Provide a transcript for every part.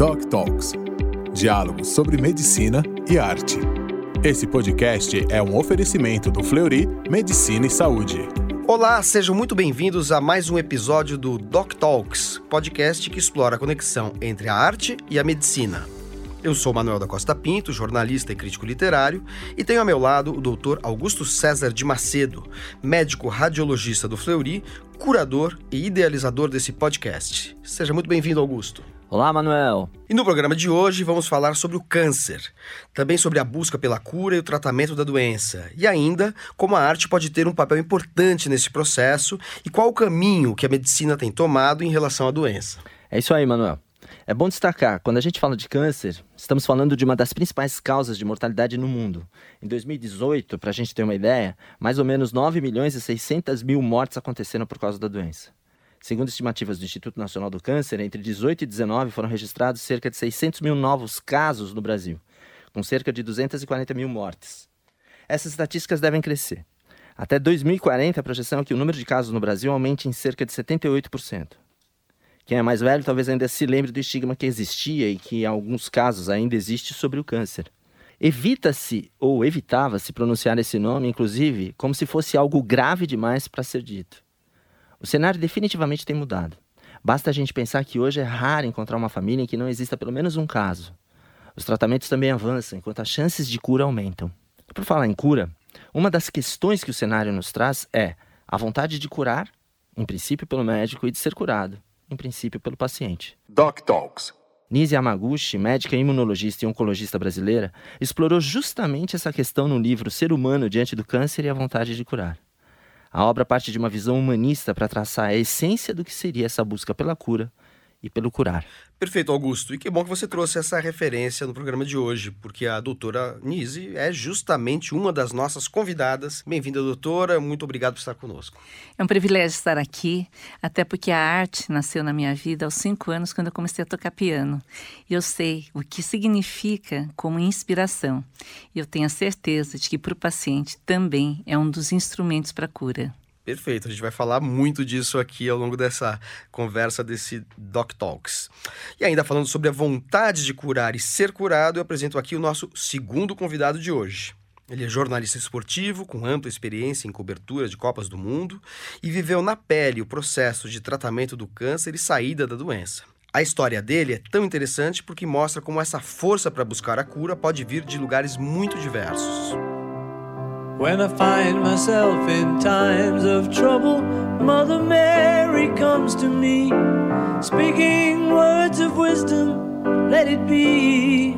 Doc Talks diálogos sobre medicina e arte. Esse podcast é um oferecimento do Fleury Medicina e Saúde. Olá, sejam muito bem-vindos a mais um episódio do Doc Talks, podcast que explora a conexão entre a arte e a medicina. Eu sou Manuel da Costa Pinto, jornalista e crítico literário, e tenho ao meu lado o Dr. Augusto César de Macedo, médico radiologista do Fleury, curador e idealizador desse podcast. Seja muito bem-vindo, Augusto. Olá, Manuel. E no programa de hoje vamos falar sobre o câncer, também sobre a busca pela cura e o tratamento da doença, e ainda como a arte pode ter um papel importante nesse processo e qual o caminho que a medicina tem tomado em relação à doença. É isso aí, Manuel. É bom destacar, quando a gente fala de câncer, estamos falando de uma das principais causas de mortalidade no mundo. Em 2018, para a gente ter uma ideia, mais ou menos 9 milhões e 600 mil mortes aconteceram por causa da doença. Segundo estimativas do Instituto Nacional do Câncer, entre 18 e 19 foram registrados cerca de 600 mil novos casos no Brasil, com cerca de 240 mil mortes. Essas estatísticas devem crescer. Até 2040, a projeção é que o número de casos no Brasil aumente em cerca de 78%. Quem é mais velho talvez ainda se lembre do estigma que existia e que em alguns casos ainda existe sobre o câncer. Evita-se ou evitava-se pronunciar esse nome, inclusive, como se fosse algo grave demais para ser dito. O cenário definitivamente tem mudado. Basta a gente pensar que hoje é raro encontrar uma família em que não exista pelo menos um caso. Os tratamentos também avançam, enquanto as chances de cura aumentam. Por falar em cura, uma das questões que o cenário nos traz é a vontade de curar, em princípio pelo médico, e de ser curado em princípio, pelo paciente. Doc Talks. Nise Yamaguchi, médica imunologista e oncologista brasileira, explorou justamente essa questão no livro Ser Humano Diante do Câncer e a Vontade de Curar. A obra parte de uma visão humanista para traçar a essência do que seria essa busca pela cura e pelo curar. Perfeito, Augusto. E que bom que você trouxe essa referência no programa de hoje, porque a doutora Nise é justamente uma das nossas convidadas. Bem-vinda, doutora. Muito obrigado por estar conosco. É um privilégio estar aqui, até porque a arte nasceu na minha vida aos cinco anos, quando eu comecei a tocar piano. E eu sei o que significa como inspiração. E eu tenho a certeza de que para o paciente também é um dos instrumentos para a cura. Perfeito, a gente vai falar muito disso aqui ao longo dessa conversa desse Doc Talks. E ainda falando sobre a vontade de curar e ser curado, eu apresento aqui o nosso segundo convidado de hoje. Ele é jornalista esportivo, com ampla experiência em cobertura de Copas do Mundo e viveu na pele o processo de tratamento do câncer e saída da doença. A história dele é tão interessante porque mostra como essa força para buscar a cura pode vir de lugares muito diversos. When I find myself in times of trouble, Mother Mary comes to me, speaking words of wisdom, let it be.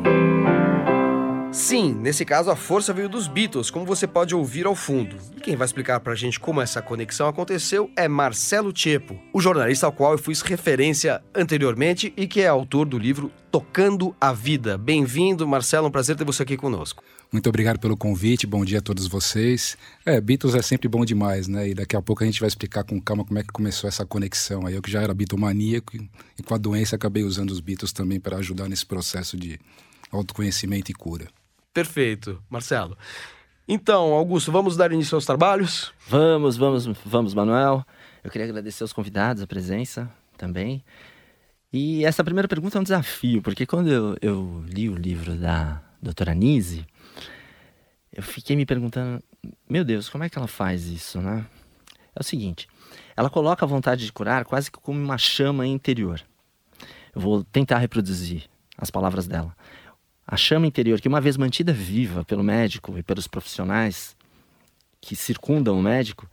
Sim, nesse caso a força veio dos Beatles, como você pode ouvir ao fundo. E quem vai explicar pra gente como essa conexão aconteceu é Marcelo Tiepo, o jornalista ao qual eu fiz referência anteriormente e que é autor do livro Tocando a Vida. Bem-vindo, Marcelo, um prazer ter você aqui conosco. Muito obrigado pelo convite, bom dia a todos vocês. É, Beatles é sempre bom demais, né? E daqui a pouco a gente vai explicar com calma como é que começou essa conexão. Aí eu que já era bitomaníaco e com a doença acabei usando os Beatles também para ajudar nesse processo de autoconhecimento e cura. Perfeito, Marcelo. Então, Augusto, vamos dar início aos trabalhos? Vamos, vamos, vamos, Manuel. Eu queria agradecer aos convidados, a presença também. E essa primeira pergunta é um desafio, porque quando eu, eu li o livro da doutora Nise, eu fiquei me perguntando, meu Deus, como é que ela faz isso, né? É o seguinte, ela coloca a vontade de curar quase que como uma chama interior. Eu vou tentar reproduzir as palavras dela. A chama interior, que uma vez mantida viva pelo médico e pelos profissionais que circundam o médico,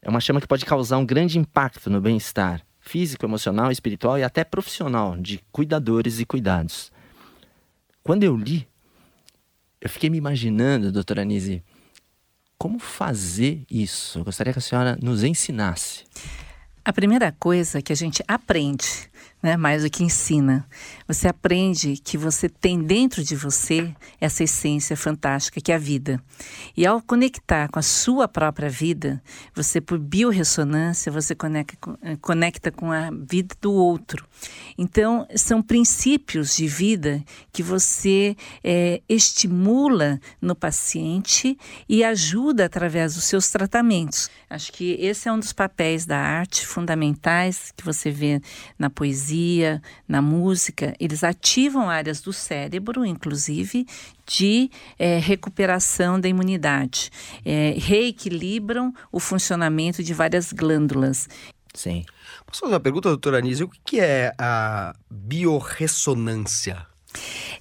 é uma chama que pode causar um grande impacto no bem-estar físico, emocional, espiritual e até profissional de cuidadores e cuidados. Quando eu li eu fiquei me imaginando, doutora Anise, como fazer isso? Eu gostaria que a senhora nos ensinasse. A primeira coisa que a gente aprende né? mais do que ensina. Você aprende que você tem dentro de você essa essência fantástica que é a vida. E ao conectar com a sua própria vida, você, por biorressonância, você conecta, eh, conecta com a vida do outro. Então, são princípios de vida que você é, estimula no paciente e ajuda através dos seus tratamentos. Acho que esse é um dos papéis da arte fundamentais que você vê na poesia poesia, na música, eles ativam áreas do cérebro, inclusive, de é, recuperação da imunidade, é, reequilibram o funcionamento de várias glândulas. Sim. Posso fazer uma pergunta, doutora Anísio? O que é a biorressonância?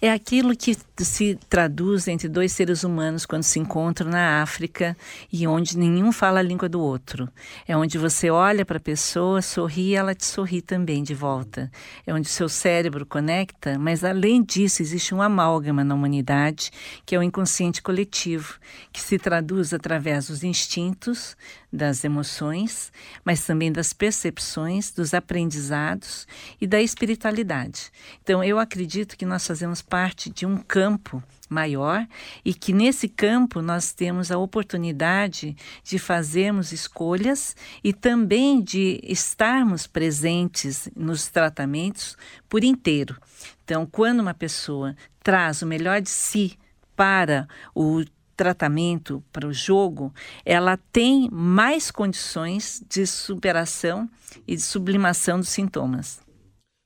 É aquilo que se traduz entre dois seres humanos quando se encontram na África e onde nenhum fala a língua do outro. É onde você olha para a pessoa, sorri e ela te sorri também de volta. É onde seu cérebro conecta, mas além disso existe um amálgama na humanidade, que é o inconsciente coletivo, que se traduz através dos instintos, das emoções, mas também das percepções, dos aprendizados e da espiritualidade. Então, eu acredito que nós fazemos parte de um campo maior e que nesse campo nós temos a oportunidade de fazermos escolhas e também de estarmos presentes nos tratamentos por inteiro. Então, quando uma pessoa traz o melhor de si para o tratamento, para o jogo, ela tem mais condições de superação e de sublimação dos sintomas.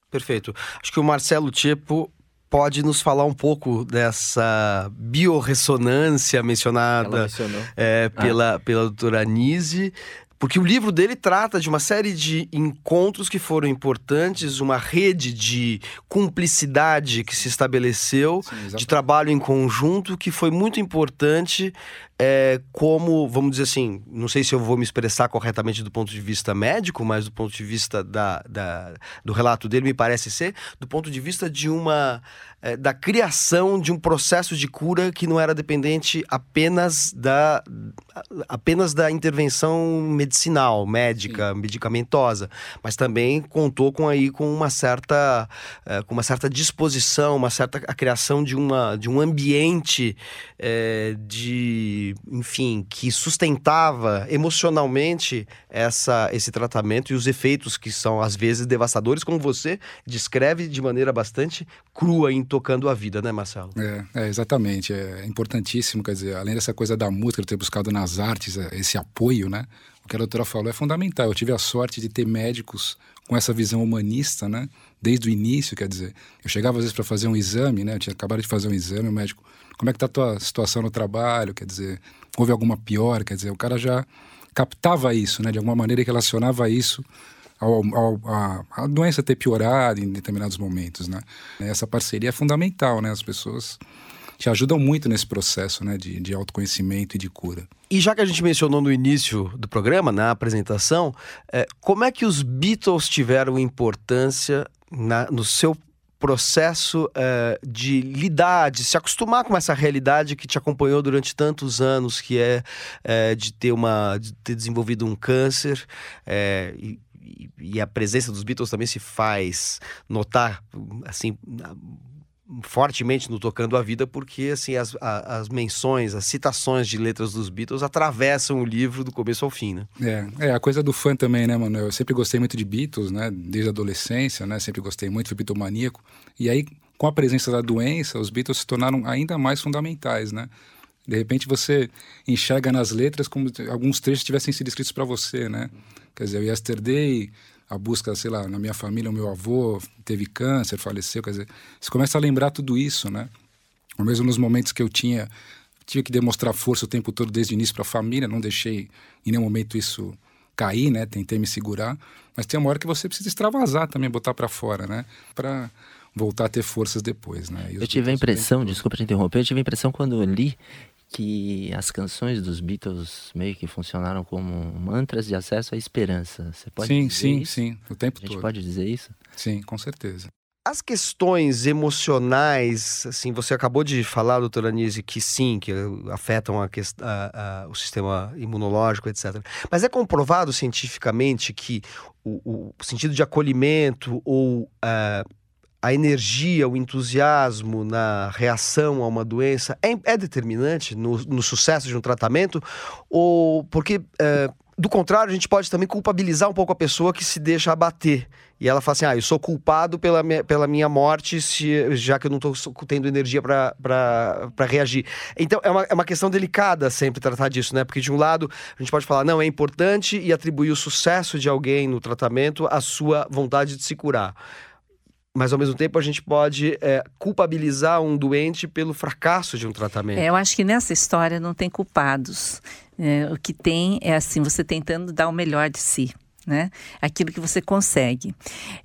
Perfeito. Acho que o Marcelo Tipo pode nos falar um pouco dessa biorressonância mencionada é, pela, ah. pela doutora Anise. Porque o livro dele trata de uma série de encontros que foram importantes, uma rede de cumplicidade que se estabeleceu, Sim, de trabalho em conjunto, que foi muito importante é, como, vamos dizer assim, não sei se eu vou me expressar corretamente do ponto de vista médico, mas do ponto de vista da, da do relato dele, me parece ser, do ponto de vista de uma. É, da criação de um processo de cura que não era dependente apenas da, apenas da intervenção medicinal, médica, Sim. medicamentosa, mas também contou com aí com uma certa, é, com uma certa disposição, uma certa a criação de, uma, de um ambiente é, enfim, que sustentava emocionalmente essa, esse tratamento e os efeitos que são às vezes devastadores, como você descreve de maneira bastante crua em tocando a vida, né, Marcelo? É, é exatamente, é importantíssimo, quer dizer, além dessa coisa da música, ter buscado nas artes é, esse apoio, né? O que a doutora falou é fundamental. Eu tive a sorte de ter médicos com essa visão humanista, né? Desde o início, quer dizer, eu chegava às vezes para fazer um exame, né? Eu tinha acabado de fazer um exame, o médico como é que está a tua situação no trabalho, quer dizer, houve alguma pior, quer dizer, o cara já captava isso, né, de alguma maneira e relacionava isso ao, ao, a, a, doença ter piorado em determinados momentos, né. Essa parceria é fundamental, né, as pessoas te ajudam muito nesse processo, né, de, de autoconhecimento e de cura. E já que a gente mencionou no início do programa, na apresentação, é, como é que os Beatles tiveram importância na, no seu processo uh, de lidar, de se acostumar com essa realidade que te acompanhou durante tantos anos, que é uh, de ter uma, de ter desenvolvido um câncer uh, e, e a presença dos Beatles também se faz notar assim fortemente no Tocando a Vida, porque assim as, as menções, as citações de letras dos Beatles atravessam o livro do começo ao fim, né? É, é a coisa do fã também, né, mano? Eu sempre gostei muito de Beatles, né? Desde a adolescência, né? Sempre gostei muito, fui bitomaníaco. E aí, com a presença da doença, os Beatles se tornaram ainda mais fundamentais, né? De repente você enxerga nas letras como alguns trechos tivessem sido escritos para você, né? Quer dizer, o Yesterday a busca, sei lá, na minha família, o meu avô teve câncer, faleceu, quer dizer, você começa a lembrar tudo isso, né? Ou mesmo nos momentos que eu tinha, tive que demonstrar força o tempo todo desde o início para a família, não deixei em nenhum momento isso cair, né? Tentei me segurar, mas tem uma hora que você precisa extravasar também, botar para fora, né? Para voltar a ter forças depois, né? eu tive a impressão, desculpa te interromper, eu tive a impressão quando eu li que as canções dos Beatles meio que funcionaram como mantras de acesso à esperança. Você pode sim, dizer sim, isso? sim, o tempo todo. A gente todo. pode dizer isso? Sim, com certeza. As questões emocionais, assim, você acabou de falar, doutora Anise, que sim, que afetam a, a, a, o sistema imunológico, etc. Mas é comprovado cientificamente que o, o sentido de acolhimento ou uh, a energia, o entusiasmo na reação a uma doença é, é determinante no, no, sucesso de um tratamento? Ou porque, é, do contrário, a gente pode também culpabilizar um pouco a pessoa que se deixa abater. E ela fala assim: ah, eu sou culpado pela minha, pela minha morte, se, já que eu não estou tendo energia para reagir. Então, é uma, é uma questão delicada sempre tratar disso, né? Porque, de um lado, a gente pode falar: não, é importante e atribuir o sucesso de alguém no tratamento à sua vontade de se curar. Mas ao mesmo tempo a gente pode é, culpabilizar um doente pelo fracasso de um tratamento. É, eu acho que nessa história não tem culpados. É, o que tem é assim, você tentando dar o melhor de si né? Aquilo que você consegue.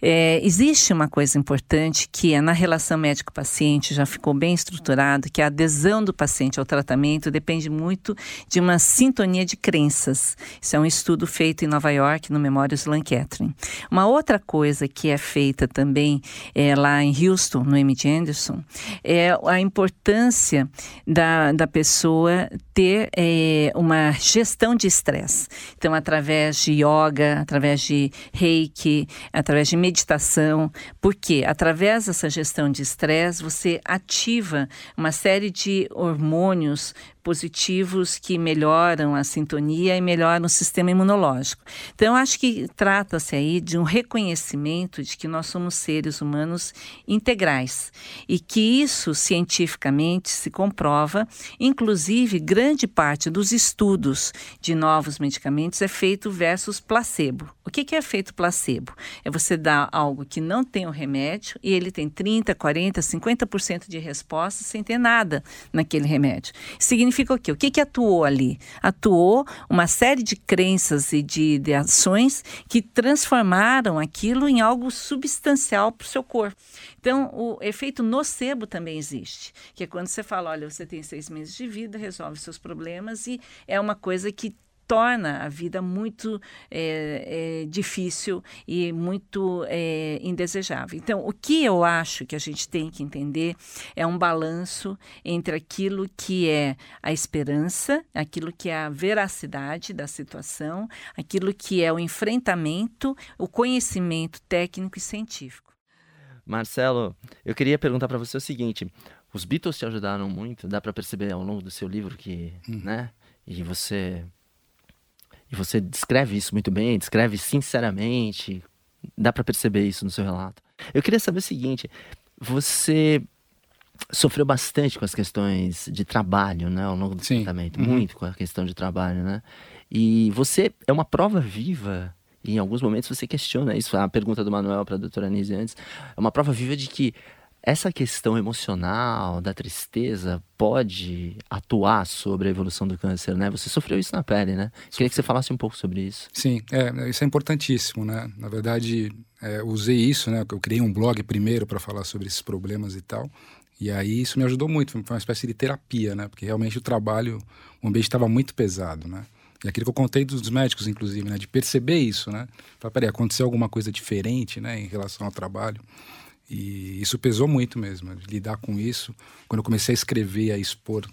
É, existe uma coisa importante que é na relação médico-paciente, já ficou bem estruturado, que a adesão do paciente ao tratamento depende muito de uma sintonia de crenças. Isso é um estudo feito em Nova York, no Memórias Lancaster. Uma outra coisa que é feita também é, lá em Houston, no MD Anderson, é a importância da, da pessoa ter é, uma gestão de estresse. Então, através de yoga, através de reiki, através de meditação. Porque através dessa gestão de estresse, você ativa uma série de hormônios positivos que melhoram a sintonia e melhoram o sistema imunológico. Então, acho que trata-se aí de um reconhecimento de que nós somos seres humanos integrais e que isso cientificamente se comprova, inclusive grande parte dos estudos de novos medicamentos é feito versus placebo. O que, que é feito placebo? É você dar algo que não tem o remédio e ele tem 30, 40, 50% de resposta sem ter nada naquele remédio. Significa significa o quê? O que, que atuou ali? Atuou uma série de crenças e de, de ações que transformaram aquilo em algo substancial para o seu corpo. Então, o efeito nocebo também existe, que é quando você fala, olha, você tem seis meses de vida, resolve seus problemas e é uma coisa que torna a vida muito é, é, difícil e muito é, indesejável. Então, o que eu acho que a gente tem que entender é um balanço entre aquilo que é a esperança, aquilo que é a veracidade da situação, aquilo que é o enfrentamento, o conhecimento técnico e científico. Marcelo, eu queria perguntar para você o seguinte: os Beatles te ajudaram muito, dá para perceber ao longo do seu livro que, hum. né? E você e você descreve isso muito bem, descreve sinceramente. Dá para perceber isso no seu relato. Eu queria saber o seguinte: você sofreu bastante com as questões de trabalho, né, ao longo do Sim. tratamento, uhum. muito com a questão de trabalho, né? E você é uma prova viva. E em alguns momentos você questiona isso. A pergunta do Manuel para a doutora Anise antes é uma prova viva de que essa questão emocional, da tristeza, pode atuar sobre a evolução do câncer, né? Você sofreu isso na pele, né? Queria que você falasse um pouco sobre isso. Sim, é, isso é importantíssimo, né? Na verdade, é, usei isso, né? Eu criei um blog primeiro para falar sobre esses problemas e tal. E aí isso me ajudou muito, foi uma espécie de terapia, né? Porque realmente o trabalho, o ambiente estava muito pesado, né? E aquilo que eu contei dos médicos, inclusive, né? De perceber isso, né? Falei, peraí, aconteceu alguma coisa diferente, né? Em relação ao trabalho. E isso pesou muito mesmo, lidar com isso. Quando eu comecei a escrever, a expor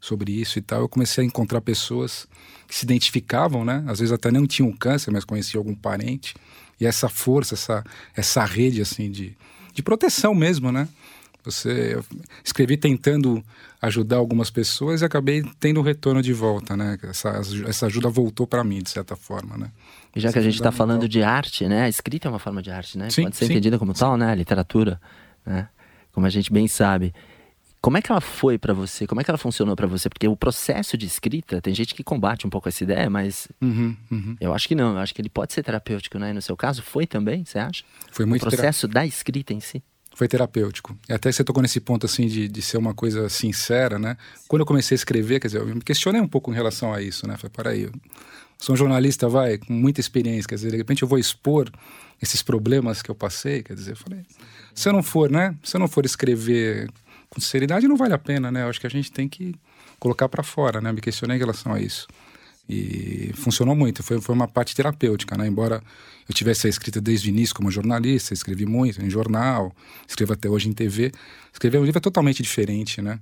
sobre isso e tal, eu comecei a encontrar pessoas que se identificavam, né? Às vezes até não tinham câncer, mas conheciam algum parente. E essa força, essa, essa rede, assim, de, de proteção mesmo, né? Você eu escrevi tentando ajudar algumas pessoas e acabei tendo um retorno de volta, né? Essa, essa ajuda voltou para mim de certa forma, né? E já que a gente está falando de arte, né? A escrita é uma forma de arte, né? Sim, Pode ser sim. entendida como tal, né? A literatura, né? Como a gente bem sabe. Como é que ela foi para você? Como é que ela funcionou para você? Porque o processo de escrita, tem gente que combate um pouco essa ideia, mas uhum, uhum. eu acho que não. Eu acho que ele pode ser terapêutico, né? E no seu caso, foi também, você acha? Foi muito. O processo da escrita em si foi terapêutico. E até você tocou nesse ponto assim de, de ser uma coisa sincera, né? Quando eu comecei a escrever, quer dizer, eu me questionei um pouco em relação a isso, né? Falei, peraí, eu sou um jornalista, vai, com muita experiência, quer dizer, de repente eu vou expor esses problemas que eu passei, quer dizer, eu falei, se eu não for, né? Se eu não for escrever com sinceridade, não vale a pena, né? Eu acho que a gente tem que colocar para fora, né? Me questionei em relação a isso. E funcionou muito, foi, foi uma parte terapêutica, né? Embora eu tivesse a escrita desde o início como jornalista, escrevi muito em jornal, escrevo até hoje em TV. Escrever um livro é totalmente diferente, né?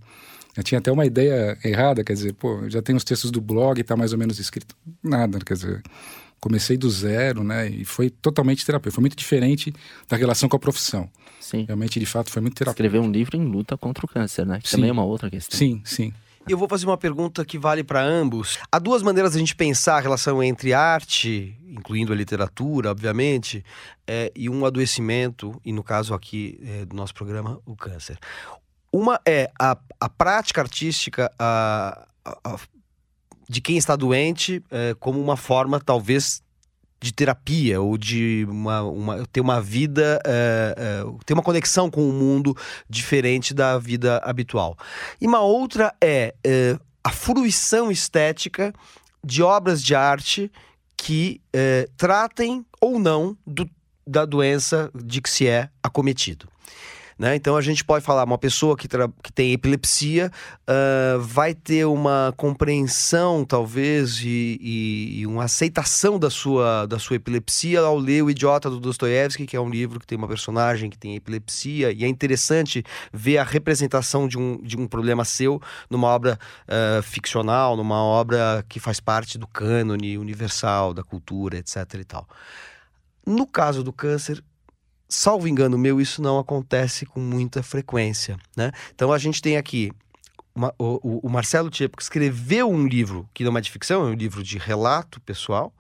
Eu tinha até uma ideia errada, quer dizer, pô, já tem os textos do blog, tá mais ou menos escrito. Nada, quer dizer, comecei do zero, né? E foi totalmente terapêutico. Foi muito diferente da relação com a profissão. Sim. Realmente, de fato, foi muito terapêutico. Escrever um livro em luta contra o câncer, né? Que sim. também é uma outra questão. Sim, sim. Eu vou fazer uma pergunta que vale para ambos. Há duas maneiras de a gente pensar a relação entre arte, incluindo a literatura, obviamente, é, e um adoecimento, e no caso aqui é, do nosso programa, o câncer. Uma é a, a prática artística a, a, de quem está doente é, como uma forma, talvez, de terapia ou de uma, uma, ter uma vida, uh, uh, ter uma conexão com o mundo diferente da vida habitual. E uma outra é uh, a fruição estética de obras de arte que tratem ou não do, da doença de que se é acometido. Né? Então a gente pode falar, uma pessoa que, que tem epilepsia uh, vai ter uma compreensão, talvez, e, e, e, uma aceitação da sua, da sua epilepsia ao ler O Idiota do Dostoiévski, que é um livro que tem uma personagem que tem epilepsia, e é interessante ver a representação de um, de um problema seu numa obra uh, ficcional, numa obra que faz parte do cânone universal da cultura, etc. e tal. No caso do câncer, salvo engano meu, isso não acontece com muita frequência. Né? Então a gente tem aqui uma, o, o, Marcelo Tchepo, que escreveu um livro que não é de ficção, é um livro de relato pessoal.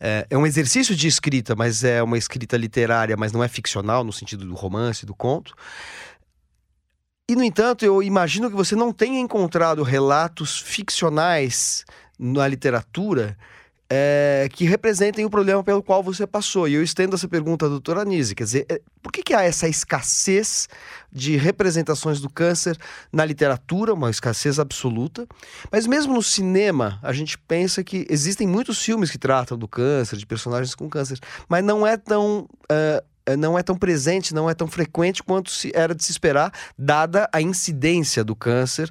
É, é, um exercício de escrita, mas é uma escrita literária, mas não é ficcional no sentido do romance, do conto. E, no entanto, eu imagino que você não tenha encontrado relatos ficcionais na literatura é, que representem o problema pelo qual você passou. E eu estendo essa pergunta à doutora Anise, quer dizer, é, por que, que há essa escassez de representações do câncer na literatura, uma escassez absoluta, mas mesmo no cinema, a gente pensa que existem muitos filmes que tratam do câncer, de personagens com câncer, mas não é tão... Uh, não é tão presente, não é tão frequente quanto se era de se esperar, dada a incidência do câncer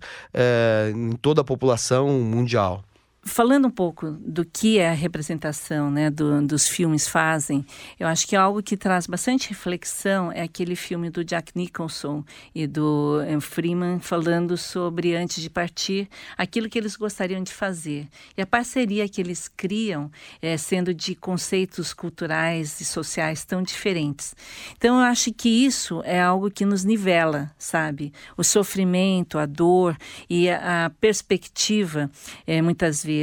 em toda a população mundial. Falando um pouco do que a representação né, do, dos filmes fazem, eu acho que algo que traz bastante reflexão é aquele filme do Jack Nicholson e do Freeman falando sobre, antes de partir, aquilo que eles gostariam de fazer. E a parceria que eles criam, é, sendo de conceitos culturais e sociais tão diferentes. Então, eu acho que isso é algo que nos nivela, sabe? O sofrimento, a dor e a, a perspectiva, é, muitas vezes,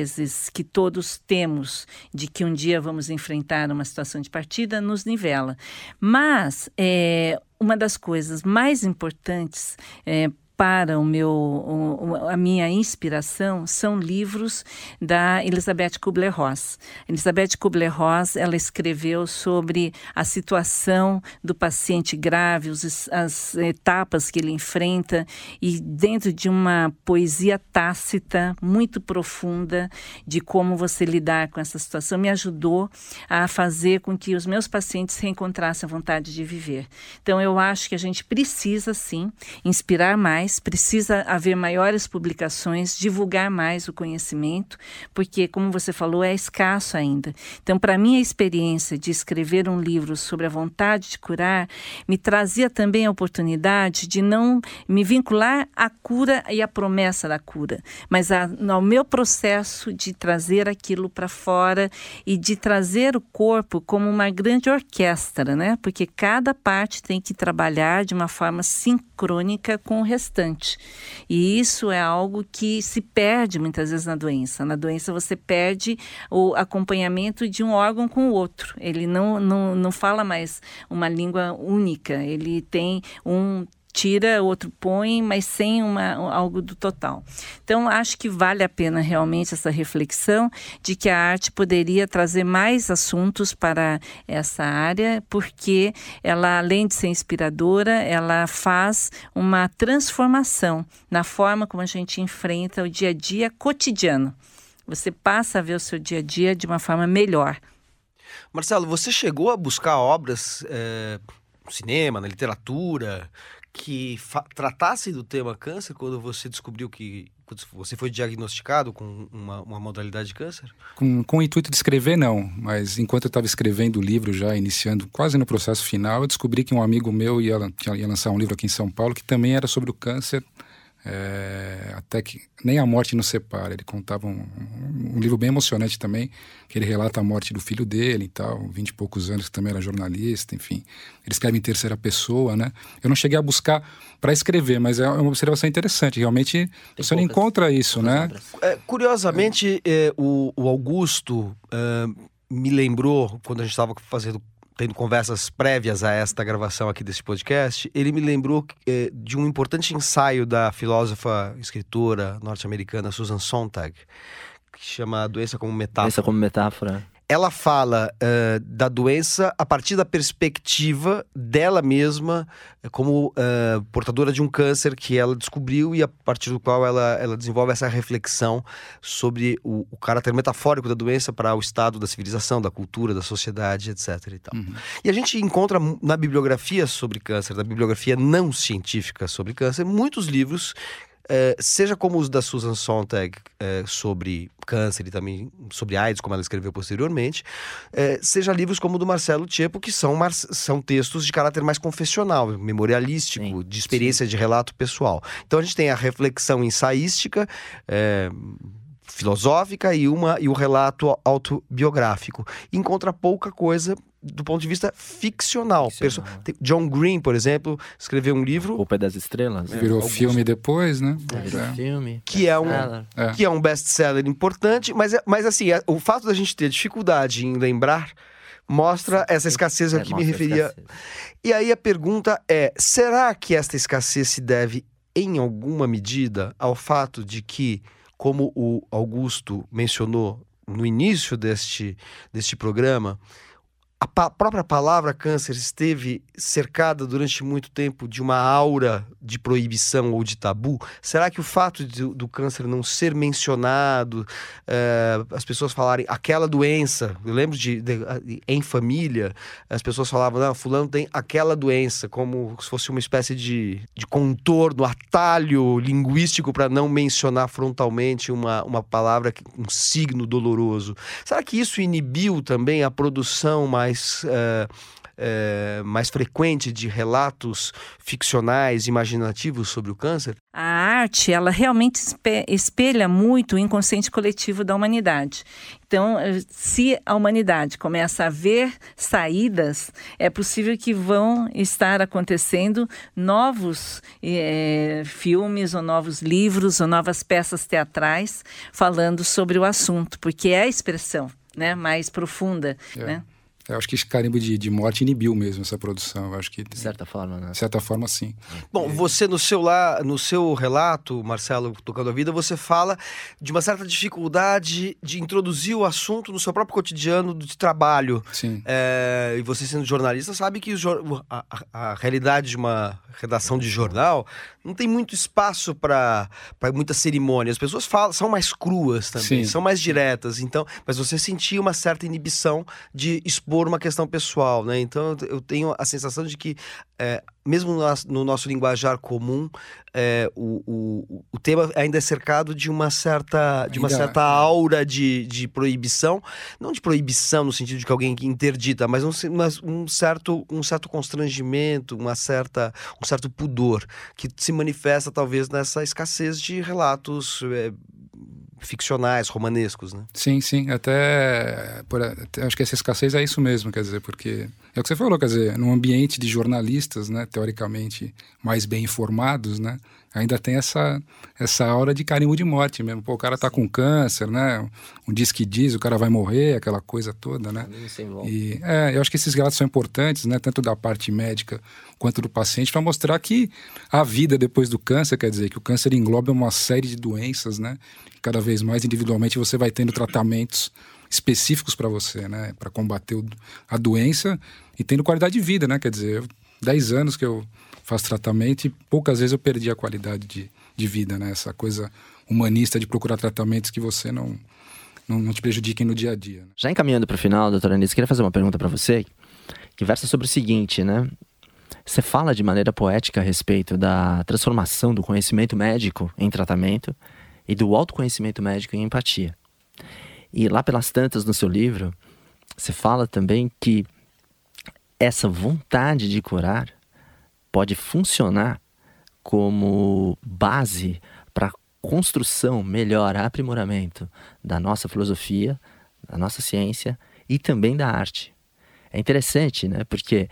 que todos temos de que um dia vamos enfrentar uma situação de partida nos nivela. Mas é, uma das coisas mais importantes é, para o meu, a minha inspiração são livros da Elizabeth Kubler-Ross. Elizabeth Kubler-Ross, ela escreveu sobre a situação do paciente grave, os, as etapas que ele enfrenta e dentro de uma poesia tácita muito profunda de como você lidar com essa situação me ajudou a fazer com que os meus pacientes reencontrassem a vontade de viver. Então eu acho que a gente precisa sim inspirar mais mais, precisa haver maiores publicações, divulgar mais o conhecimento, porque, como você falou, é escasso ainda. Então, para mim, a experiência de escrever um livro sobre a vontade de curar me trazia também a oportunidade de não me vincular à cura e à promessa da cura, mas a, ao meu processo de trazer aquilo para fora e de trazer o corpo como uma grande orquestra, né? Porque cada parte tem que trabalhar de uma forma sincrônica com o restante. E isso é algo que se perde muitas vezes na doença. Na doença você perde o acompanhamento de um órgão com o outro. Ele não, não, não fala mais uma língua única, ele tem um tira, outro põe, mas sem uma, algo do total. Então, acho que vale a pena realmente essa reflexão de que a arte poderia trazer mais assuntos para essa área, porque ela, além de ser inspiradora, ela faz uma transformação na forma como a gente enfrenta o dia a dia cotidiano. Você passa a ver o seu dia a dia de uma forma melhor. Marcelo, você chegou a buscar obras é, cinema, na literatura, que tratasse do tema câncer quando você descobriu que você foi diagnosticado com uma, uma modalidade de câncer? Com, com o intuito de escrever, não. Mas enquanto eu estava escrevendo o livro, já iniciando quase no processo final, eu descobri que um amigo meu ia, ia lançar um livro aqui em São Paulo que também era sobre o câncer é, até que nem a morte nos separa. Ele contava um, um, livro bem emocionante também, que ele relata a morte do filho dele e tal, vinte e poucos anos, que também era jornalista, enfim. Ele escreve em terceira pessoa, né? Eu não cheguei a buscar para escrever, mas é uma observação interessante. Realmente Tem você poucas, não encontra isso, né? É, curiosamente, é, o, o, Augusto é, me lembrou, quando a gente estava fazendo tendo conversas prévias a esta gravação aqui desse podcast, ele me lembrou eh, de um importante ensaio da filósofa, escritora norte-americana Susan Sontag, que chama Doença como Metáfora. Doença como Metáfora ela fala uh, da doença a partir da perspectiva dela mesma, como uh, portadora de um câncer que ela descobriu e a partir do qual ela, ela desenvolve essa reflexão sobre o, o caráter metafórico da doença para o estado da civilização, da cultura, da sociedade, etc. E, tal. Uhum. e a gente encontra na bibliografia sobre câncer, na bibliografia não científica sobre câncer, muitos livros Uh, seja como os da Susan Sontag uh, sobre câncer e também sobre AIDS, como ela escreveu posteriormente, uh, seja livros como o do Marcelo Tiepo, que são, são textos de caráter mais confessional, memorialístico, sim, de experiência sim. de relato pessoal. Então a gente tem a reflexão ensaística filosófica e uma e o relato autobiográfico. Encontra pouca coisa do ponto de vista ficcional. ficcional. John Green, por exemplo, escreveu um livro. O Pé das Estrelas. É, virou filme depois, né? É, virou é. filme. Que é um, é. que é um best-seller importante, mas, é, mas assim, é, o fato da gente ter dificuldade em lembrar mostra essa escassez a que me referia. E aí a pergunta é: será que esta escassez se deve, em alguma medida, ao fato de que, como o Augusto mencionou no início deste, deste programa, a pa própria palavra câncer esteve cercada durante muito tempo de uma aura de proibição ou de tabu? Será que o fato de, do câncer não ser mencionado, uh, as pessoas falarem aquela doença, eu lembro de, de, de, em família, as pessoas falavam, não, fulano tem aquela doença, como se fosse uma espécie de, de contorno, atalho linguístico para não mencionar frontalmente uma, uma palavra, um signo doloroso. Será que isso inibiu também a produção mais mais, uh, uh, mais frequente de relatos ficcionais, imaginativos sobre o câncer? A arte, ela realmente espelha muito o inconsciente coletivo da humanidade. Então, eh, se a humanidade começa a ver saídas, é possível que vão estar acontecendo novos é, filmes, ou novos livros, ou novas peças teatrais falando sobre o assunto, porque é a expressão né, mais profunda. É. Né? Eu acho que esse carimbo de, de morte inibiu mesmo essa produção. Eu acho que de certa forma, né? De certa forma, sim. Bom, você no seu lá, no seu relato, Marcelo, tocando a vida, você fala de uma certa dificuldade de introduzir o assunto no seu próprio cotidiano de trabalho. Sim. É, e você sendo jornalista sabe que a, a, a realidade de uma redação de jornal não tem muito espaço para muita cerimônia. As pessoas falam, são mais cruas também, Sim. são mais diretas. Então, mas você sentia uma certa inibição de expor expor uma questão pessoal, né? Então eu tenho a sensação de que, é, mesmo no nosso linguajar comum, é, o, o, o, tema ainda é cercado de uma certa, de uma certa é. aura de, de proibição, não de proibição no sentido de que alguém interdita, mas um, mas um, certo, um certo constrangimento, uma certa, um certo pudor que se manifesta talvez nessa escassez de relatos é, ficcionais, romanescos, né? Sim, sim. Até, por, acho que essa escassez é isso mesmo, quer dizer, porque é o que você falou, quer dizer, num ambiente de jornalistas, né, teoricamente mais bem informados, né, ainda tem essa essa aura de carimbo de morte mesmo. Pô, o cara tá com câncer, né? Um diz que diz, o cara vai morrer, aquela coisa toda, né? E é, eu acho que esses relatos são importantes, né, tanto da parte médica quanto do paciente para mostrar que a vida depois do câncer, quer dizer, que o câncer engloba uma série de doenças, né? Cada vez mais individualmente você vai tendo tratamentos específicos para você, né? Para combater a doença e tendo qualidade de vida, né? Quer dizer, 10 anos que eu faço tratamento e poucas vezes eu perdi a qualidade de, de vida, né? Essa coisa humanista de procurar tratamentos que você não, não, não te prejudiquem no dia a dia. Né? Já encaminhando para o final, doutora Anísio, queria fazer uma pergunta para você que versa sobre o seguinte, né? Você fala de maneira poética a respeito da transformação do conhecimento médico em tratamento e do autoconhecimento médico em empatia. E lá pelas tantas no seu livro, você fala também que essa vontade de curar pode funcionar como base para construção, melhor, aprimoramento da nossa filosofia, da nossa ciência e também da arte. É interessante, né? Porque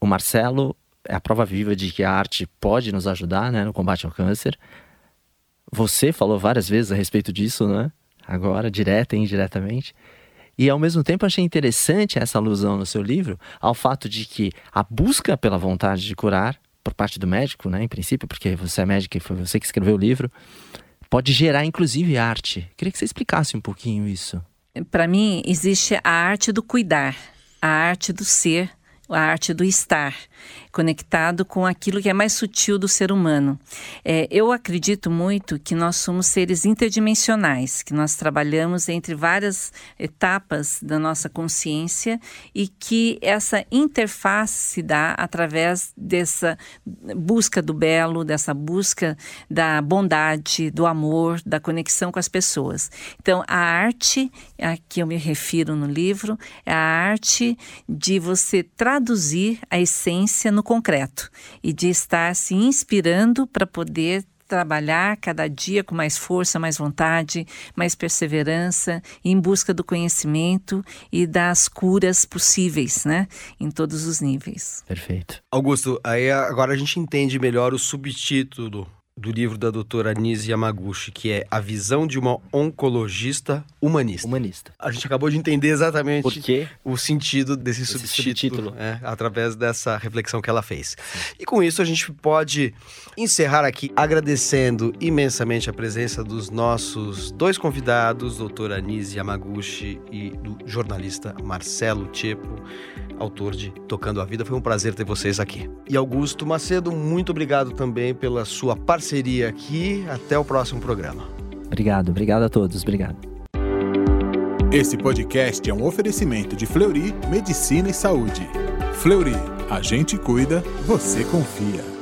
o Marcelo é a prova viva de que a arte pode nos ajudar, né, no combate ao câncer. Você falou várias vezes a respeito disso, né? Agora, direta e indiretamente. E ao mesmo tempo achei interessante essa alusão no seu livro ao fato de que a busca pela vontade de curar por parte do médico, né, em princípio, porque você é médico e foi você que escreveu o livro, pode gerar inclusive arte. Queria que você explicasse um pouquinho isso. para mim, existe a arte do cuidar, a arte do ser, a arte do estar conectado com aquilo que é mais sutil do ser humano. É, eu acredito muito que nós somos seres interdimensionais, que nós trabalhamos entre várias etapas da nossa consciência e que essa interface se dá através dessa busca do belo, dessa busca da bondade, do amor, da conexão com as pessoas. Então, a arte a que eu me refiro no livro é a arte de você traduzir a essência no concreto e de estar se inspirando para poder trabalhar cada dia com mais força, mais vontade, mais perseverança, em busca do conhecimento e das curas possíveis, né, em todos os níveis. Perfeito. Augusto, aí agora a gente entende melhor o subtítulo do livro da doutora Nise Yamaguchi, que é A Visão de uma Oncologista Humanista. Humanista. A gente acabou de entender exatamente Por quê? o sentido desse Esse subtítulo, subtítulo. é, através dessa reflexão que ela fez. E com isso a gente pode encerrar aqui agradecendo imensamente a presença dos nossos dois convidados, doutora Nise Yamaguchi e do jornalista Marcelo Tiepo, autor de Tocando a Vida. Foi um prazer ter vocês aqui. E Augusto Macedo, muito obrigado também pela sua parceria aqui. Até o próximo programa. Obrigado, obrigado a todos, obrigado. Esse podcast é um oferecimento de Fleury Medicina e Saúde. Fleury, a gente cuida, você confia.